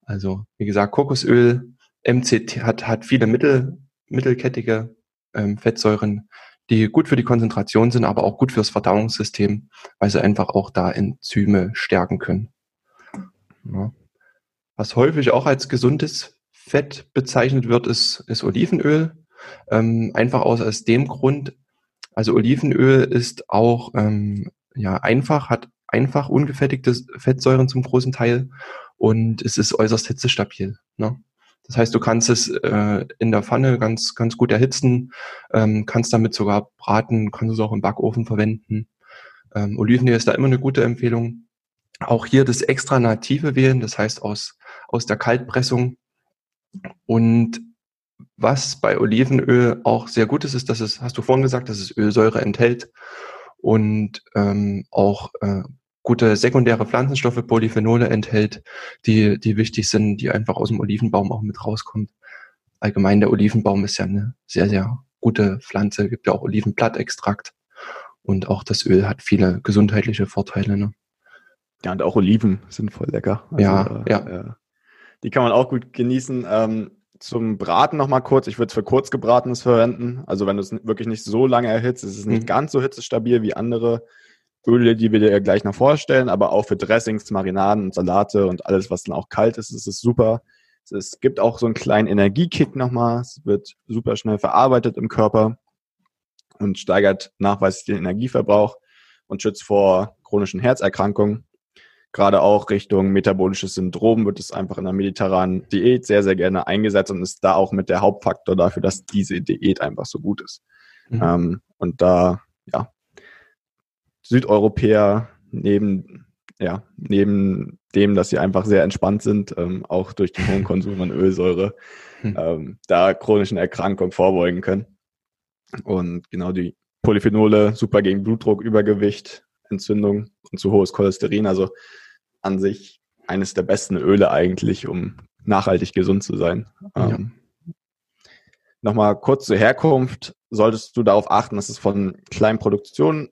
S3: Also wie gesagt, Kokosöl, MCT hat, hat viele mittel, mittelkettige ähm, Fettsäuren, die gut für die Konzentration sind, aber auch gut fürs Verdauungssystem, weil sie einfach auch da Enzyme stärken können. Ja. Was häufig auch als gesundes Fett bezeichnet wird, ist, ist Olivenöl. Ähm, einfach aus, aus dem Grund, also Olivenöl ist auch ähm, ja einfach, hat einfach ungefettigte Fettsäuren zum großen Teil und es ist äußerst hitzestabil. Ne? Das heißt, du kannst es äh, in der Pfanne ganz, ganz gut erhitzen, ähm, kannst damit sogar braten, kannst es auch im Backofen verwenden. Ähm, Olivenöl ist da immer eine gute Empfehlung. Auch hier das extra native wählen, das heißt aus, aus der Kaltpressung. Und was bei Olivenöl auch sehr gut ist, ist, dass es, hast du vorhin gesagt, dass es Ölsäure enthält und ähm, auch äh, gute sekundäre Pflanzenstoffe, Polyphenole enthält, die, die wichtig sind, die einfach aus dem Olivenbaum auch mit rauskommt. Allgemein der Olivenbaum ist ja eine sehr, sehr gute Pflanze, gibt ja auch Olivenblattextrakt und auch das Öl hat viele gesundheitliche Vorteile. Ne?
S2: Ja, und auch Oliven sind voll lecker.
S3: Also, ja, äh, ja. Äh,
S2: die kann man auch gut genießen. Ähm, zum Braten nochmal kurz. Ich würde es für kurzgebratenes verwenden. Also wenn du es wirklich nicht so lange erhitzt, ist es nicht mhm. ganz so hitzestabil wie andere Öle, die wir dir gleich noch vorstellen. Aber auch für Dressings, Marinaden und Salate und alles, was dann auch kalt ist, ist es super. Es gibt auch so einen kleinen Energiekick nochmal. Es wird super schnell verarbeitet im Körper und steigert nachweislich den Energieverbrauch und schützt vor chronischen Herzerkrankungen gerade auch Richtung metabolisches Syndrom wird es einfach in der mediterranen Diät sehr, sehr gerne eingesetzt und ist da auch mit der Hauptfaktor dafür, dass diese Diät einfach so gut ist. Mhm. Ähm, und da, ja, Südeuropäer neben, ja, neben dem, dass sie einfach sehr entspannt sind, ähm, auch durch den hohen Konsum an Ölsäure, mhm. ähm, da chronischen Erkrankungen vorbeugen können. Und genau die Polyphenole super gegen Blutdruck, Übergewicht, Entzündung und zu hohes Cholesterin. Also an sich eines der besten Öle eigentlich, um nachhaltig gesund zu sein. Ja. Ähm, Nochmal kurz zur Herkunft. Solltest du darauf achten, dass es von kleinen Produktionen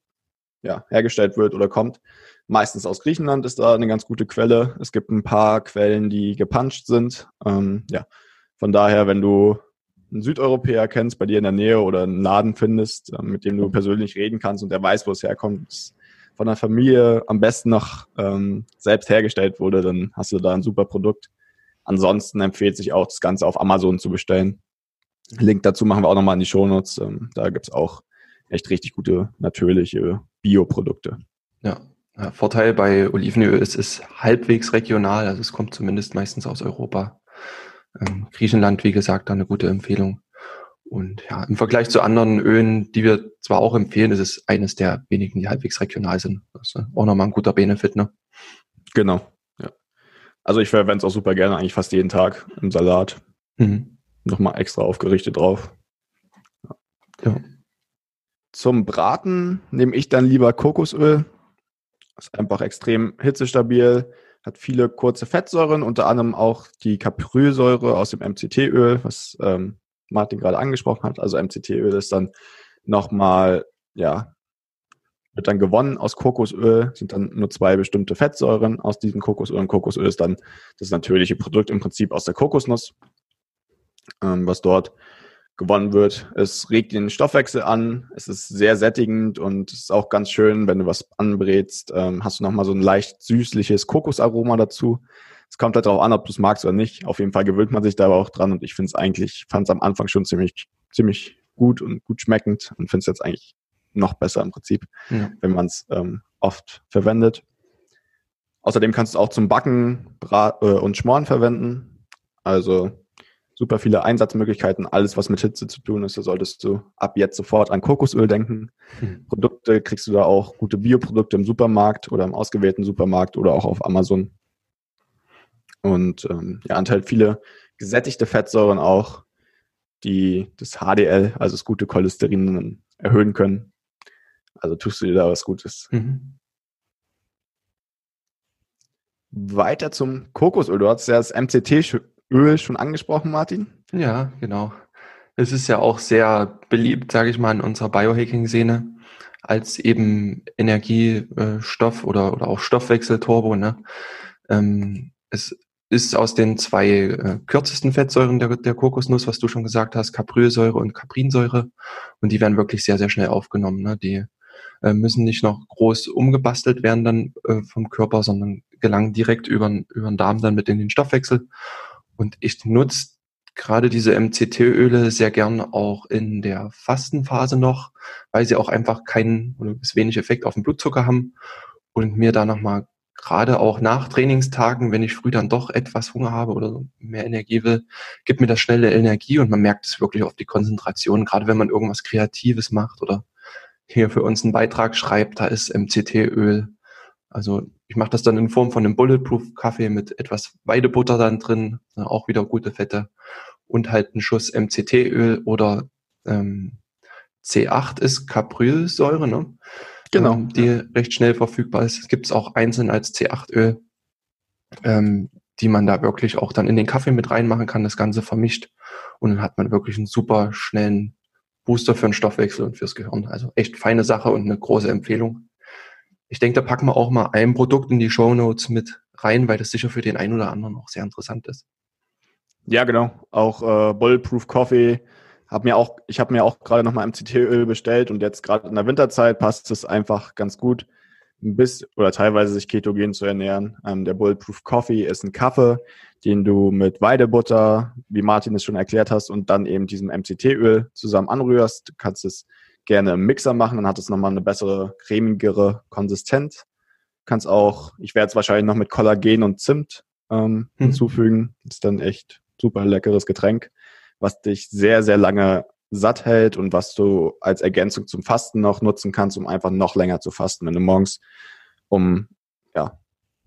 S2: ja, hergestellt wird oder kommt. Meistens aus Griechenland ist da eine ganz gute Quelle. Es gibt ein paar Quellen, die gepuncht sind. Ähm, ja, von daher, wenn du einen Südeuropäer kennst, bei dir in der Nähe oder einen Laden findest, äh, mit dem du persönlich reden kannst und der weiß, wo es herkommt, von der Familie am besten noch ähm, selbst hergestellt wurde, dann hast du da ein super Produkt. Ansonsten empfiehlt sich auch, das Ganze auf Amazon zu bestellen. Link dazu machen wir auch nochmal in die Shownotes. Ähm, da gibt's auch echt richtig gute, natürliche Bioprodukte.
S3: Ja. Vorteil bei Olivenöl ist, es ist halbwegs regional, also es kommt zumindest meistens aus Europa. Ähm, Griechenland, wie gesagt, da eine gute Empfehlung. Und ja, im Vergleich zu anderen Ölen, die wir zwar auch empfehlen, ist es eines der wenigen, die halbwegs regional sind. Das ist auch nochmal ein guter Benefit, ne?
S2: Genau, ja. Also ich verwende es auch super gerne, eigentlich fast jeden Tag im Salat. Mhm. Nochmal extra aufgerichtet drauf. Ja. ja. Zum Braten nehme ich dann lieber Kokosöl. Ist einfach extrem hitzestabil, hat viele kurze Fettsäuren, unter anderem auch die Caprylsäure aus dem MCT-Öl, was ähm, Martin gerade angesprochen hat. Also MCT-Öl ist dann nochmal, ja, wird dann gewonnen aus Kokosöl, sind dann nur zwei bestimmte Fettsäuren aus diesem Kokosöl. Und Kokosöl ist dann das natürliche Produkt im Prinzip aus der Kokosnuss, ähm, was dort gewonnen wird. Es regt den Stoffwechsel an, es ist sehr sättigend und es ist auch ganz schön, wenn du was anbrätst, ähm, hast du nochmal so ein leicht süßliches Kokosaroma dazu. Es kommt halt darauf an, ob du es magst oder nicht. Auf jeden Fall gewöhnt man sich da aber auch dran und ich finde es eigentlich, fand es am Anfang schon ziemlich, ziemlich gut und gut schmeckend und finde es jetzt eigentlich noch besser im Prinzip, ja. wenn man es ähm, oft verwendet. Außerdem kannst du es auch zum Backen Brat, äh, und Schmoren verwenden. Also super viele Einsatzmöglichkeiten. Alles, was mit Hitze zu tun ist, da solltest du ab jetzt sofort an Kokosöl denken. Mhm. Produkte kriegst du da auch gute Bioprodukte im Supermarkt oder im ausgewählten Supermarkt oder auch auf Amazon. Und ähm, ja, enthält viele gesättigte Fettsäuren auch, die das HDL, also das gute Cholesterin, erhöhen können. Also tust du dir da was Gutes. Mhm. Weiter zum Kokosöl. Du hast ja das MCT-Öl schon angesprochen, Martin.
S3: Ja, genau. Es ist ja auch sehr beliebt, sage ich mal, in unserer Biohacking-Szene als eben Energiestoff oder, oder auch Stoffwechselturbo. Ne? Ähm, es ist aus den zwei äh, kürzesten Fettsäuren der, der Kokosnuss, was du schon gesagt hast, Caprylsäure und Caprinsäure. Und die werden wirklich sehr, sehr schnell aufgenommen. Ne? Die äh, müssen nicht noch groß umgebastelt werden dann äh, vom Körper, sondern gelangen direkt über den Darm dann mit in den Stoffwechsel. Und ich nutze gerade diese MCT-Öle sehr gern auch in der Fastenphase noch, weil sie auch einfach keinen oder bis wenig Effekt auf den Blutzucker haben und mir da nochmal gerade auch nach Trainingstagen, wenn ich früh dann doch etwas Hunger habe oder mehr Energie will, gibt mir das schnelle Energie und man merkt es wirklich auf die Konzentration, gerade wenn man irgendwas Kreatives macht oder hier für uns einen Beitrag schreibt, da ist MCT-Öl. Also ich mache das dann in Form von einem Bulletproof-Kaffee mit etwas Weidebutter dann drin, auch wieder gute Fette. und halt ein Schuss MCT-Öl oder ähm, C8 ist Caprylsäure, ne?
S2: Genau.
S3: Ähm, die ja. recht schnell verfügbar ist. Es gibt es auch einzeln als C8-Öl, ähm, die man da wirklich auch dann in den Kaffee mit reinmachen kann, das Ganze vermischt. Und dann hat man wirklich einen super schnellen Booster für den Stoffwechsel und fürs Gehirn. Also echt feine Sache und eine große Empfehlung. Ich denke, da packen wir auch mal ein Produkt in die Show Notes mit rein, weil das sicher für den einen oder anderen auch sehr interessant ist.
S2: Ja, genau. Auch äh, Bulletproof Coffee. Hab mir auch, ich habe mir auch gerade nochmal MCT-Öl bestellt und jetzt gerade in der Winterzeit passt es einfach ganz gut, ein bisschen oder teilweise sich ketogen zu ernähren. Ähm, der Bulletproof Coffee ist ein Kaffee, den du mit Weidebutter, wie Martin es schon erklärt hast, und dann eben diesem MCT-Öl zusammen anrührst. Du kannst es gerne im Mixer machen, dann hat es nochmal eine bessere, cremigere Konsistenz. Kannst auch, ich werde es wahrscheinlich noch mit Kollagen und Zimt ähm, hm. hinzufügen. Ist dann echt super leckeres Getränk, was dich sehr, sehr lange satt hält und was du als Ergänzung zum Fasten noch nutzen kannst, um einfach noch länger zu fasten. Wenn du morgens um, ja,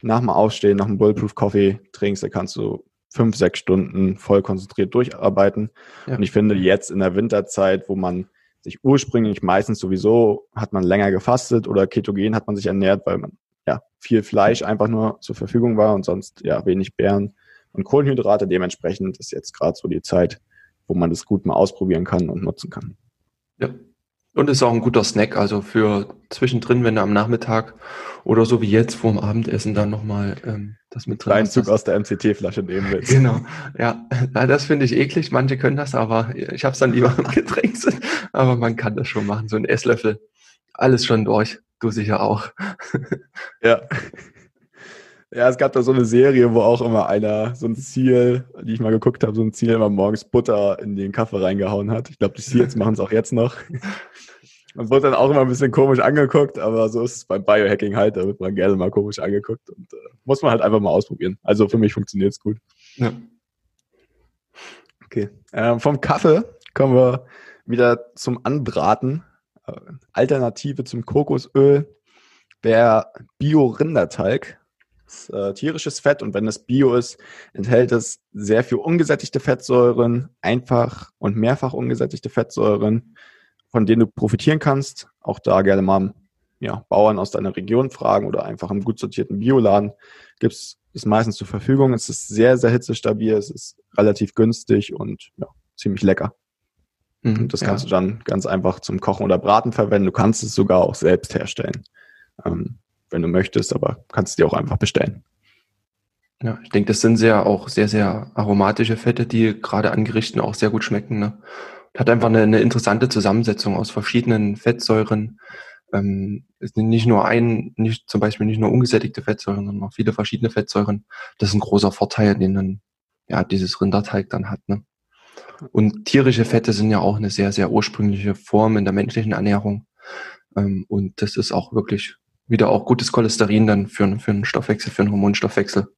S2: nach dem Aufstehen, nach dem Bulletproof Coffee trinkst, dann kannst du fünf, sechs Stunden voll konzentriert durcharbeiten. Ja. Und ich finde jetzt in der Winterzeit, wo man sich ursprünglich meistens sowieso hat man länger gefastet oder ketogen hat man sich ernährt, weil man ja viel Fleisch einfach nur zur Verfügung war und sonst ja wenig Beeren und Kohlenhydrate. Dementsprechend ist jetzt gerade so die Zeit, wo man das gut mal ausprobieren kann und nutzen kann.
S3: Ja. Und ist auch ein guter Snack, also für zwischendrin, wenn du am Nachmittag oder so wie jetzt vor dem Abendessen dann nochmal ähm, das mit
S2: drin Kleinen Zug aus der MCT-Flasche nehmen willst.
S3: Genau, ja. Das finde ich eklig, manche können das, aber ich habe es dann lieber im Getränk. Aber man kann das schon machen, so ein Esslöffel. Alles schon durch, du sicher auch.
S2: Ja. Ja, es gab da so eine Serie, wo auch immer einer so ein Ziel, die ich mal geguckt habe, so ein Ziel immer morgens Butter in den Kaffee reingehauen hat. Ich glaube, die Seals machen es auch jetzt noch. Man wurde dann auch immer ein bisschen komisch angeguckt, aber so ist es beim Biohacking halt, da wird man gerne mal komisch angeguckt und äh, muss man halt einfach mal ausprobieren. Also für mich funktioniert es gut. Ja. Okay. Ähm, vom Kaffee kommen wir wieder zum Anbraten. Äh, Alternative zum Kokosöl der Bio-Rinderteig ist, äh, tierisches Fett und wenn es Bio ist, enthält es sehr viel ungesättigte Fettsäuren, einfach und mehrfach ungesättigte Fettsäuren, von denen du profitieren kannst. Auch da gerne mal ja, Bauern aus deiner Region fragen oder einfach im gut sortierten Bioladen gibt es ist meistens zur Verfügung. Es ist sehr, sehr hitzestabil, es ist relativ günstig und ja, ziemlich lecker. Mhm, und das kannst ja. du dann ganz einfach zum Kochen oder Braten verwenden. Du kannst es sogar auch selbst herstellen. Ähm, wenn du möchtest, aber kannst es dir auch einfach bestellen.
S3: Ja, ich denke, das sind sehr auch sehr, sehr aromatische Fette, die gerade an Gerichten auch sehr gut schmecken. Ne? Hat einfach eine, eine interessante Zusammensetzung aus verschiedenen Fettsäuren. Ähm, ist nicht nur ein, nicht zum Beispiel nicht nur ungesättigte Fettsäuren, sondern auch viele verschiedene Fettsäuren. Das ist ein großer Vorteil, den dann ja dieses Rinderteig dann hat. Ne? Und tierische Fette sind ja auch eine sehr, sehr ursprüngliche Form in der menschlichen Ernährung. Ähm, und das ist auch wirklich wieder auch gutes Cholesterin dann für, für einen Stoffwechsel, für einen Hormonstoffwechsel.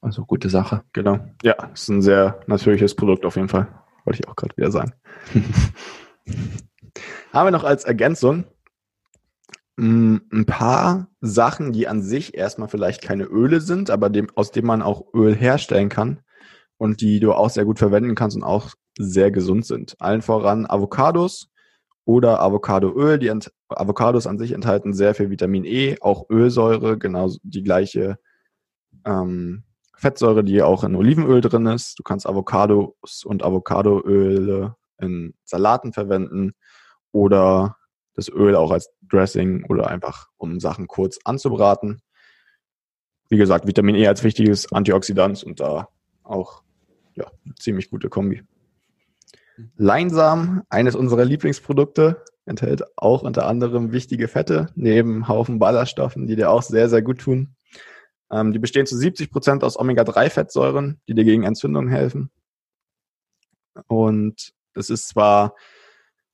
S3: Also gute Sache.
S2: Genau. Ja, ist ein sehr natürliches Produkt auf jeden Fall. Wollte ich auch gerade wieder sagen. Haben wir noch als Ergänzung mm, ein paar Sachen, die an sich erstmal vielleicht keine Öle sind, aber dem, aus dem man auch Öl herstellen kann und die du auch sehr gut verwenden kannst und auch sehr gesund sind. Allen voran Avocados oder Avocadoöl. Die Avocados an sich enthalten sehr viel Vitamin E, auch Ölsäure, genau die gleiche ähm, Fettsäure, die auch in Olivenöl drin ist. Du kannst Avocados und Avocadoöle in Salaten verwenden oder das Öl auch als Dressing oder einfach um Sachen kurz anzubraten. Wie gesagt, Vitamin E als wichtiges Antioxidant und da auch ja, ziemlich gute Kombi. Leinsamen, eines unserer Lieblingsprodukte, enthält auch unter anderem wichtige Fette, neben Haufen Ballaststoffen, die dir auch sehr, sehr gut tun. Ähm, die bestehen zu 70 Prozent aus Omega-3-Fettsäuren, die dir gegen Entzündungen helfen. Und es ist zwar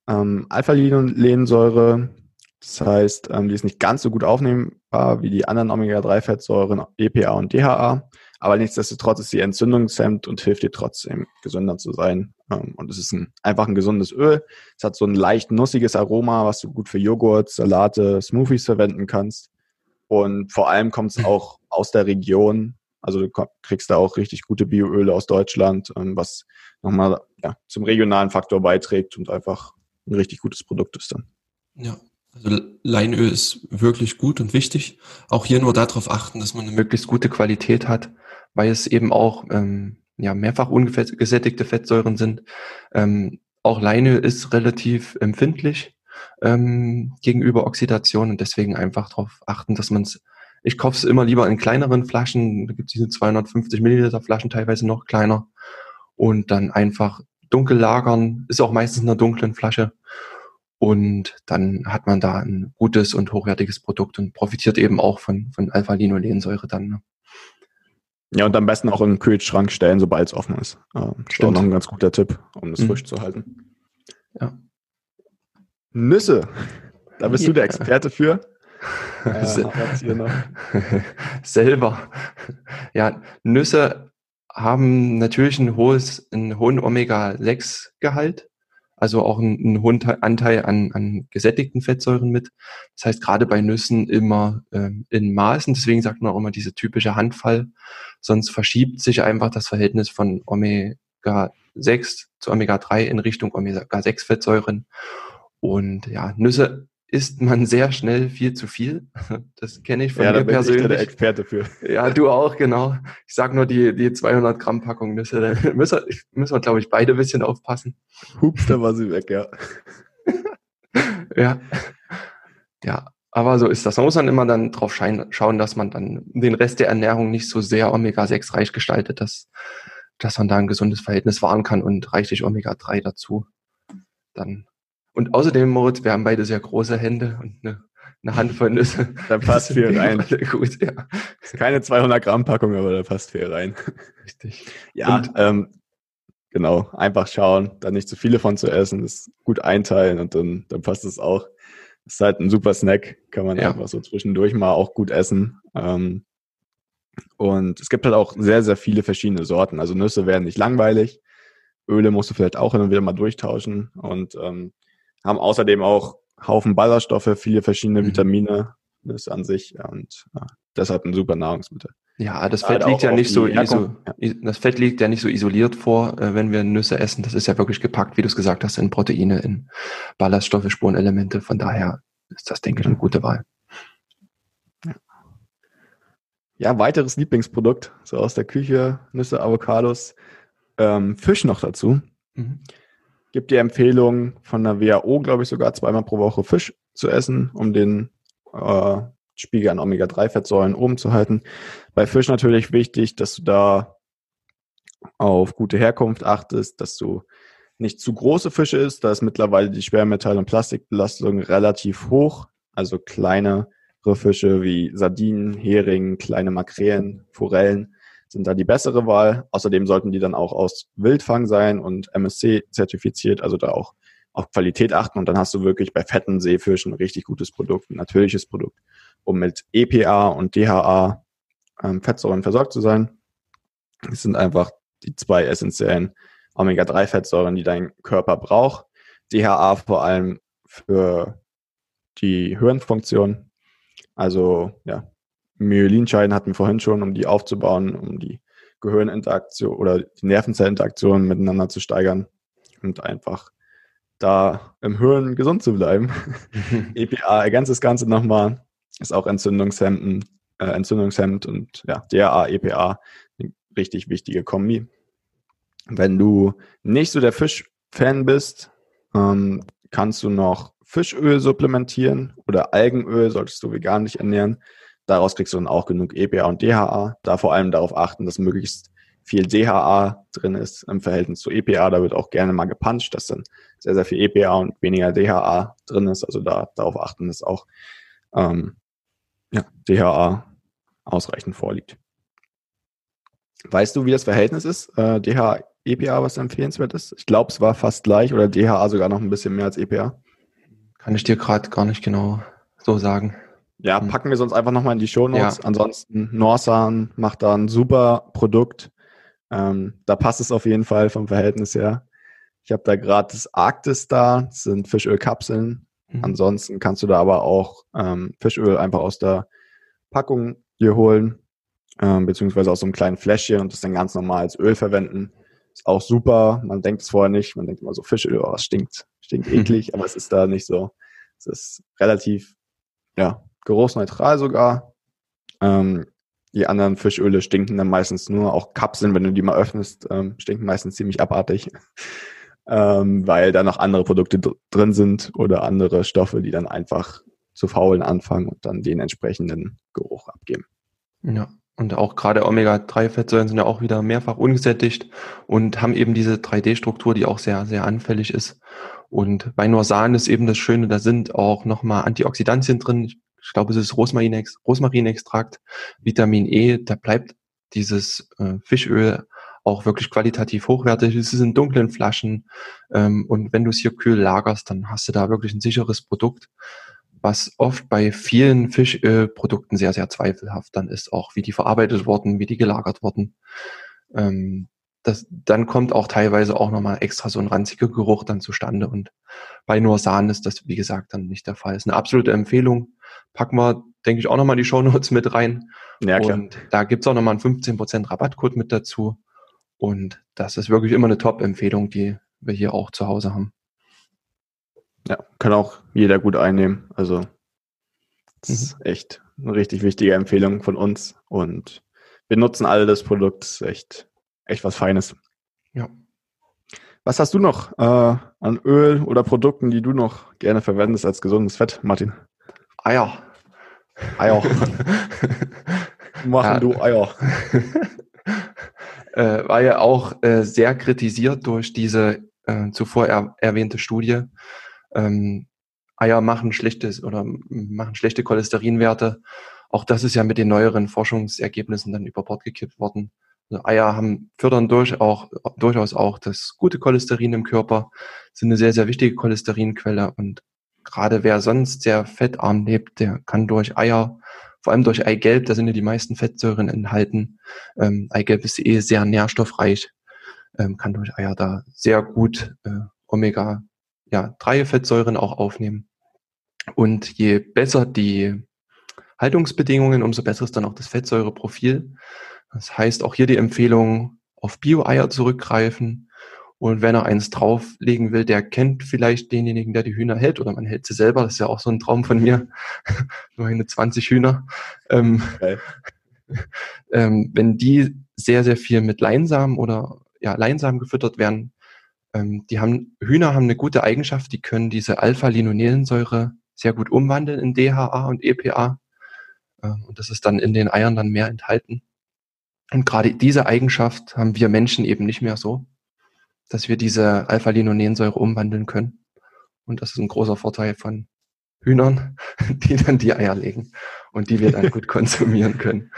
S2: ähm, Alpha-Linolsäure, das heißt, ähm, die ist nicht ganz so gut aufnehmbar wie die anderen Omega-3-Fettsäuren EPA und DHA, aber nichtsdestotrotz ist sie entzündungshemmend und hilft dir trotzdem, gesünder zu sein. Ähm, und es ist ein, einfach ein gesundes Öl. Es hat so ein leicht nussiges Aroma, was du gut für Joghurt, Salate, Smoothies verwenden kannst. Und vor allem kommt es auch aus der Region Also du kriegst da auch richtig gute Bioöle aus Deutschland, ähm, was nochmal ja, zum regionalen Faktor beiträgt und einfach ein richtig gutes Produkt ist dann.
S3: Ja, also Leinöl ist wirklich gut und wichtig. Auch hier nur darauf achten, dass man eine möglichst gute Qualität hat, weil es eben auch ähm, ja, mehrfach ungesättigte Fettsäuren sind. Ähm, auch Leinöl ist relativ empfindlich ähm, gegenüber Oxidation und deswegen einfach darauf achten, dass man es, ich kaufe es immer lieber in kleineren Flaschen, da gibt es diese 250 Milliliter Flaschen teilweise noch kleiner und dann einfach dunkel lagern, ist auch meistens in einer dunklen Flasche und dann hat man da ein gutes und hochwertiges Produkt und profitiert eben auch von, von Alpha-Linolensäure dann. Ne?
S2: Ja, und am besten auch im Kühlschrank stellen, sobald es offen ist. Ähm, ist auch noch ein ganz guter Tipp, um das mhm. frisch zu halten. Ja. Nüsse. Da bist ja. du der Experte für.
S3: Äh, Selber. Ja, Nüsse haben natürlich ein hohes, einen hohen Omega-6-Gehalt also auch einen hohen Anteil an, an gesättigten Fettsäuren mit. Das heißt, gerade bei Nüssen immer ähm, in Maßen, deswegen sagt man auch immer diese typische Handfall, sonst verschiebt sich einfach das Verhältnis von Omega-6 zu Omega-3 in Richtung Omega-6-Fettsäuren. Und ja, Nüsse isst man sehr schnell viel zu viel. Das kenne ich von ja, mir persönlich. Ja,
S2: der Experte für.
S3: Ja, du auch, genau. Ich sag nur die, die 200 Gramm Packung Nüsse. Da müssen wir, müssen wir glaube ich, beide ein bisschen aufpassen.
S2: Hups, da war sie weg, ja.
S3: ja. Ja, aber so ist das. Man muss dann immer dann drauf schauen, dass man dann den Rest der Ernährung nicht so sehr Omega-6 reich gestaltet, dass, dass man da ein gesundes Verhältnis wahren kann und reichlich Omega-3 dazu. Dann und außerdem, Moritz, wir haben beide sehr große Hände und eine, eine Handvoll Nüsse.
S2: Da passt viel rein. Gut, ja. Keine 200 Gramm Packung, aber da passt viel rein. Richtig. Ja, und, ähm, genau. Einfach schauen, da nicht zu viele von zu essen, das gut einteilen und dann, dann passt es auch. ist halt ein super Snack, kann man ja. einfach so zwischendurch mal auch gut essen. Ähm, und es gibt halt auch sehr, sehr viele verschiedene Sorten. Also Nüsse werden nicht langweilig. Öle musst du vielleicht auch hin und wieder mal durchtauschen. Und ähm, haben außerdem auch Haufen Ballaststoffe, viele verschiedene mhm. Vitamine, das an sich und ja, deshalb ein super Nahrungsmittel.
S3: Ja, das Fett liegt ja nicht so, iso, ja. das Fett liegt ja nicht so isoliert vor, äh, wenn wir Nüsse essen. Das ist ja wirklich gepackt, wie du es gesagt hast, in Proteine, in Ballaststoffe, Spurenelemente. Von daher ist das, denke ich, eine gute Wahl.
S2: Ja. ja, weiteres Lieblingsprodukt, so aus der Küche, Nüsse, Avocados, ähm, Fisch noch dazu. Mhm gibt die Empfehlung von der WHO, glaube ich, sogar zweimal pro Woche Fisch zu essen, um den äh, Spiegel an Omega-3-Fettsäuren oben zu halten. Bei Fisch natürlich wichtig, dass du da auf gute Herkunft achtest, dass du nicht zu große Fische isst. Da ist mittlerweile die Schwermetall- und Plastikbelastung relativ hoch. Also kleinere Fische wie Sardinen, Hering, kleine Makrelen, Forellen sind da die bessere Wahl. Außerdem sollten die dann auch aus Wildfang sein und MSC zertifiziert, also da auch auf Qualität achten und dann hast du wirklich bei fetten Seefischen ein richtig gutes Produkt, ein natürliches Produkt, um mit EPA und DHA ähm, Fettsäuren versorgt zu sein. Das sind einfach die zwei essentiellen Omega-3-Fettsäuren, die dein Körper braucht. DHA vor allem für die Hirnfunktion, also ja, Myelinscheiden hatten wir vorhin schon, um die aufzubauen, um die Gehirninteraktion oder die Nervenzellinteraktion miteinander zu steigern und einfach da im Hirn gesund zu bleiben. EPA ergänzt das Ganze nochmal, ist auch entzündungshemmend, äh, entzündungshemmend und ja, DRA, EPA, eine richtig wichtige Kombi. Wenn du nicht so der Fischfan bist, ähm, kannst du noch Fischöl supplementieren oder Algenöl, solltest du vegan nicht ernähren. Daraus kriegst du dann auch genug EPA und DHA. Da vor allem darauf achten, dass möglichst viel DHA drin ist im Verhältnis zu EPA. Da wird auch gerne mal gepuncht, dass dann sehr, sehr viel EPA und weniger DHA drin ist. Also da darauf achten, dass auch ähm, ja, DHA ausreichend vorliegt. Weißt du, wie das Verhältnis ist? Äh, DHA, EPA, was empfehlenswert ist? Ich glaube, es war fast gleich oder DHA sogar noch ein bisschen mehr als EPA.
S3: Kann ich dir gerade gar nicht genau so sagen.
S2: Ja, hm. packen wir sonst einfach nochmal in die Show Notes. Ja. Ansonsten, Norsan macht da ein super Produkt. Ähm, da passt es auf jeden Fall vom Verhältnis her. Ich habe da gerade das Arktis da, das sind Fischölkapseln. Mhm. Ansonsten kannst du da aber auch ähm, Fischöl einfach aus der Packung hier holen. ähm, beziehungsweise aus so einem kleinen Fläschchen und das dann ganz normal als Öl verwenden. Ist auch super. Man denkt es vorher nicht. Man denkt immer so Fischöl, oh, es stinkt, stinkt eklig, aber es ist da nicht so. Es ist relativ, ja, geruchsneutral sogar. Ähm, die anderen Fischöle stinken dann meistens nur. Auch Kapseln, wenn du die mal öffnest, ähm, stinken meistens ziemlich abartig. ähm, weil da noch andere Produkte dr drin sind oder andere Stoffe, die dann einfach zu faulen anfangen und dann den entsprechenden Geruch abgeben.
S3: Ja, und auch gerade Omega-3-Fettsäuren sind ja auch wieder mehrfach ungesättigt und haben eben diese 3D-Struktur, die auch sehr, sehr anfällig ist. Und bei Norsan ist eben das Schöne, da sind auch nochmal Antioxidantien drin. Ich, ich glaube, es ist Rosmarinex Rosmarinextrakt, Vitamin E, da bleibt dieses äh, Fischöl auch wirklich qualitativ hochwertig. Es ist in dunklen Flaschen. Ähm, und wenn du es hier kühl lagerst, dann hast du da wirklich ein sicheres Produkt was oft bei vielen Fischölprodukten sehr, sehr zweifelhaft dann ist, auch wie die verarbeitet wurden, wie die gelagert wurden. Ähm, das, dann kommt auch teilweise auch nochmal extra so ein ranziger Geruch dann zustande. Und bei nur Sahne ist das, wie gesagt, dann nicht der Fall. Ist eine absolute Empfehlung. Packen wir, denke ich, auch nochmal die Shownotes mit rein. Ja, klar. Und da gibt's auch nochmal einen 15% Rabattcode mit dazu. Und das ist wirklich immer eine Top-Empfehlung, die wir hier auch zu Hause haben.
S2: Ja, kann auch jeder gut einnehmen. Also das mhm. ist echt eine richtig wichtige Empfehlung von uns. Und wir nutzen alle das Produkt. Das ist echt, echt was Feines. Ja. Was hast du noch äh, an Öl oder Produkten, die du noch gerne verwendest als gesundes Fett, Martin?
S3: Eier.
S2: Eier. Machen ja. du Eier.
S3: äh, war ja auch äh, sehr kritisiert durch diese äh, zuvor er erwähnte Studie, ähm, Eier machen schlechtes oder machen schlechte Cholesterinwerte. Auch das ist ja mit den neueren Forschungsergebnissen dann über Bord gekippt worden. Also Eier haben, fördern durch auch, durchaus auch das gute Cholesterin im Körper, sind eine sehr, sehr wichtige Cholesterinquelle und gerade wer sonst sehr fettarm lebt, der kann durch Eier, vor allem durch Eigelb, da sind ja die meisten Fettsäuren enthalten. Ähm, Eigelb ist eh sehr nährstoffreich, ähm, kann durch Eier da sehr gut äh, Omega ja, drei Fettsäuren auch aufnehmen. Und je besser die Haltungsbedingungen, umso besser ist dann auch das Fettsäureprofil. Das heißt, auch hier die Empfehlung, auf Bio-Eier zurückgreifen. Und wenn er eins drauflegen will, der kennt vielleicht denjenigen, der die Hühner hält, oder man hält sie selber. Das ist ja auch so ein Traum von mir. Nur eine 20 Hühner. Ähm, ähm, wenn die sehr, sehr viel mit Leinsamen oder ja, Leinsamen gefüttert werden, ähm, die haben, Hühner haben eine gute Eigenschaft, die können diese Alpha-Linolensäure sehr gut umwandeln in DHA und EPA. Ähm, und das ist dann in den Eiern dann mehr enthalten. Und gerade diese Eigenschaft haben wir Menschen eben nicht mehr so, dass wir diese Alpha-Linolensäure umwandeln können. Und das ist ein großer Vorteil von Hühnern, die dann die Eier legen und die wir dann gut konsumieren können.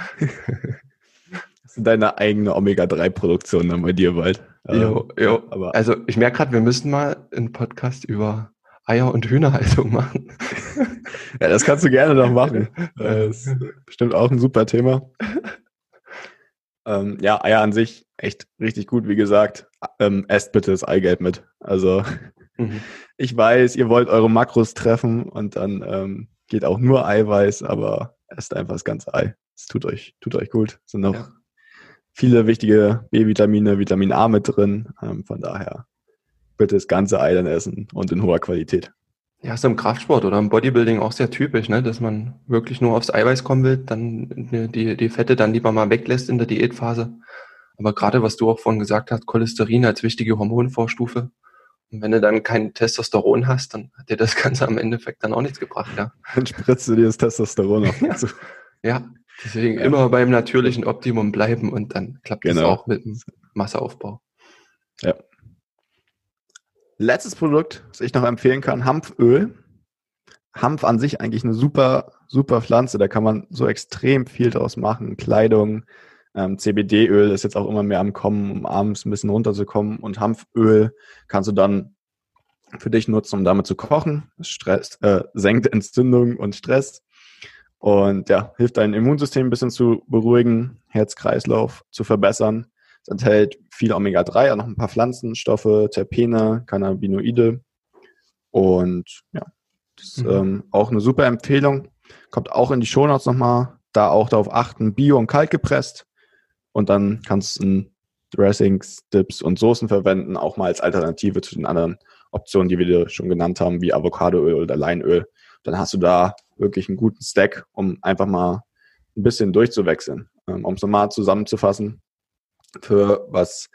S2: Das ist deine eigene Omega-3-Produktion dann bei dir bald.
S3: Jo, ähm, jo. Aber also ich merke gerade, wir müssen mal einen Podcast über Eier- und Hühnerhaltung machen.
S2: ja, das kannst du gerne noch machen. Das ist bestimmt auch ein super Thema. Ähm, ja, Eier an sich echt richtig gut, wie gesagt. Ähm, esst bitte das Eigelb mit. Also mhm. ich weiß, ihr wollt eure Makros treffen und dann ähm, geht auch nur Eiweiß, aber esst einfach das ganze Ei. Es tut euch, tut euch gut. Es sind noch ja viele wichtige B-Vitamine, Vitamin A mit drin. Ähm, von daher bitte das ganze Ei dann essen und in hoher Qualität.
S3: Ja, ist im Kraftsport oder im Bodybuilding auch sehr typisch, ne? dass man wirklich nur aufs Eiweiß kommen will, dann die, die Fette dann lieber mal weglässt in der Diätphase. Aber gerade was du auch vorhin gesagt hast, Cholesterin als wichtige Hormonvorstufe. Und wenn du dann kein Testosteron hast, dann hat dir das Ganze am Endeffekt dann auch nichts gebracht, ja.
S2: Dann spritzt du dir das Testosteron auf.
S3: ja. ja, Deswegen ja. immer beim natürlichen Optimum bleiben und dann klappt es genau. auch mit dem Masseaufbau.
S2: Ja. Letztes Produkt, das ich noch empfehlen kann, Hanföl. Hanf an sich eigentlich eine super, super Pflanze. Da kann man so extrem viel draus machen. Kleidung, ähm, CBD-Öl ist jetzt auch immer mehr am Kommen, um abends ein bisschen runterzukommen. Und Hanföl kannst du dann für dich nutzen, um damit zu kochen. Stress, äh, senkt Entzündung und Stress. Und ja, hilft dein Immunsystem ein bisschen zu beruhigen, Herz-Kreislauf zu verbessern. Es enthält viel Omega-3, auch noch ein paar Pflanzenstoffe, Terpene, Cannabinoide. Und ja, das ist mhm. ähm, auch eine super Empfehlung. Kommt auch in die Shownotes nochmal da auch darauf achten, bio und kalt gepresst. Und dann kannst du Dressings, Dips und Soßen verwenden, auch mal als Alternative zu den anderen Optionen, die wir schon genannt haben, wie Avocadoöl oder Leinöl. Dann hast du da wirklich einen guten Stack, um einfach mal ein bisschen durchzuwechseln. Ähm, um es nochmal zusammenzufassen, für was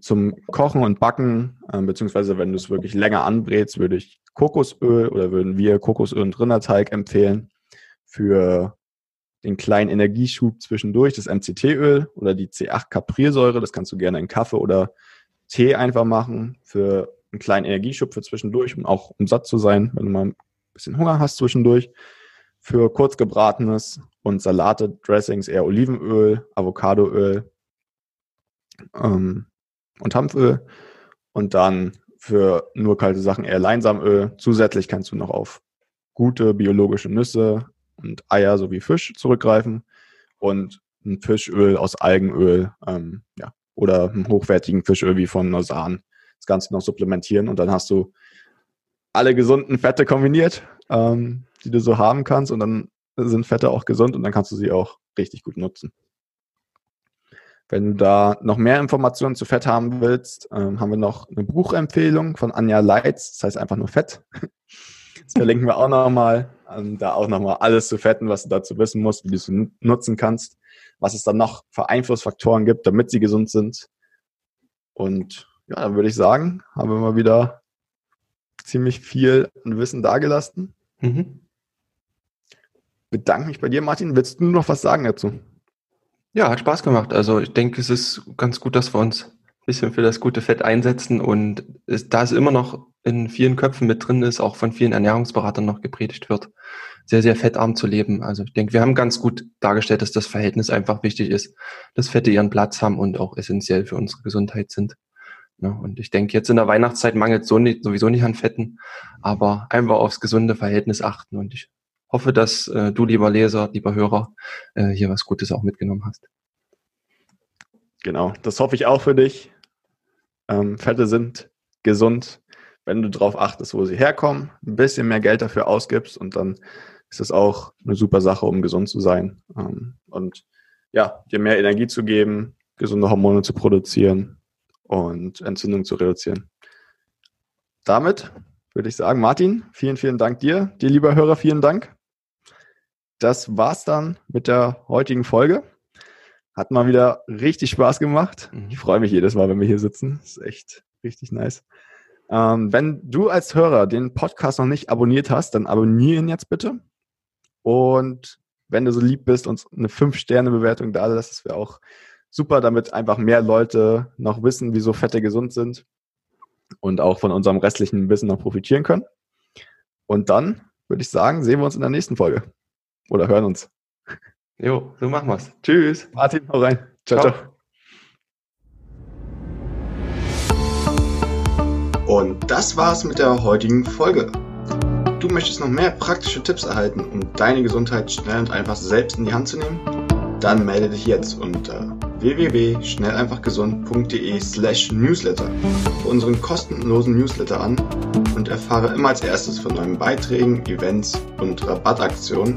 S2: zum Kochen und Backen, äh, beziehungsweise wenn du es wirklich länger anbrätst, würde ich Kokosöl oder würden wir Kokosöl und Rinderteig empfehlen. Für den kleinen Energieschub zwischendurch, das MCT-Öl oder die C8-Caprilsäure, das kannst du gerne in Kaffee oder Tee einfach machen. Für einen kleinen Energieschub für zwischendurch, um auch um satt zu sein, wenn du mal ein bisschen Hunger hast zwischendurch. Für kurz gebratenes und Salate, Dressings eher Olivenöl, Avocadoöl ähm, und Hanföl. Und dann für nur kalte Sachen eher Leinsamöl. Zusätzlich kannst du noch auf gute biologische Nüsse und Eier sowie Fisch zurückgreifen und ein Fischöl aus Algenöl ähm, ja, oder einen hochwertigen Fischöl wie von Norsan. Das Ganze noch supplementieren und dann hast du alle gesunden Fette kombiniert, ähm, die du so haben kannst und dann sind Fette auch gesund und dann kannst du sie auch richtig gut nutzen. Wenn du da noch mehr Informationen zu Fett haben willst, ähm, haben wir noch eine Buchempfehlung von Anja Leitz, das heißt einfach nur Fett. Das verlinken wir auch nochmal. Ähm, da auch nochmal alles zu Fetten, was du dazu wissen musst, wie du es nutzen kannst, was es dann noch für Einflussfaktoren gibt, damit sie gesund sind. Und ja, dann würde ich sagen, haben wir mal wieder ziemlich viel Wissen dagelassen. Mhm bedanke mich bei dir, Martin. Willst du noch was sagen dazu?
S3: Ja, hat Spaß gemacht. Also ich denke, es ist ganz gut, dass wir uns ein bisschen für das gute Fett einsetzen und es, da es immer noch in vielen Köpfen mit drin ist, auch von vielen Ernährungsberatern noch gepredigt wird, sehr, sehr fettarm zu leben. Also ich denke, wir haben ganz gut dargestellt, dass das Verhältnis einfach wichtig ist, dass Fette ihren Platz haben und auch essentiell für unsere Gesundheit sind. Ja, und ich denke, jetzt in der Weihnachtszeit mangelt so nicht, sowieso nicht an Fetten, aber einfach aufs gesunde Verhältnis achten. Und ich hoffe, dass äh, du, lieber Leser, lieber Hörer, äh, hier was Gutes auch mitgenommen hast.
S2: Genau, das hoffe ich auch für dich. Ähm, Fette sind gesund, wenn du darauf achtest, wo sie herkommen, ein bisschen mehr Geld dafür ausgibst und dann ist das auch eine super Sache, um gesund zu sein. Ähm, und ja, dir mehr Energie zu geben, gesunde Hormone zu produzieren und Entzündung zu reduzieren. Damit würde ich sagen, Martin, vielen, vielen Dank dir. Dir, lieber Hörer, vielen Dank das war's dann mit der heutigen Folge. Hat mal wieder richtig Spaß gemacht. Mhm. Ich freue mich jedes Mal, wenn wir hier sitzen. Das ist echt richtig nice. Ähm, wenn du als Hörer den Podcast noch nicht abonniert hast, dann abonniere ihn jetzt bitte. Und wenn du so lieb bist, uns eine 5-Sterne-Bewertung da lässt, das wäre auch super, damit einfach mehr Leute noch wissen, wieso Fette gesund sind und auch von unserem restlichen Wissen noch profitieren können. Und dann würde ich sagen, sehen wir uns in der nächsten Folge. Oder hören uns.
S3: Jo, so machen wir's. Tschüss.
S2: Martin, hau rein. ciao. ciao. ciao. Und das war's mit der heutigen Folge. Du möchtest noch mehr praktische Tipps erhalten, um deine Gesundheit schnell und einfach selbst in die Hand zu nehmen? Dann melde dich jetzt unter www.schnelleinfachgesund.de slash newsletter für unseren kostenlosen Newsletter an und erfahre immer als erstes von neuen Beiträgen, Events und Rabattaktionen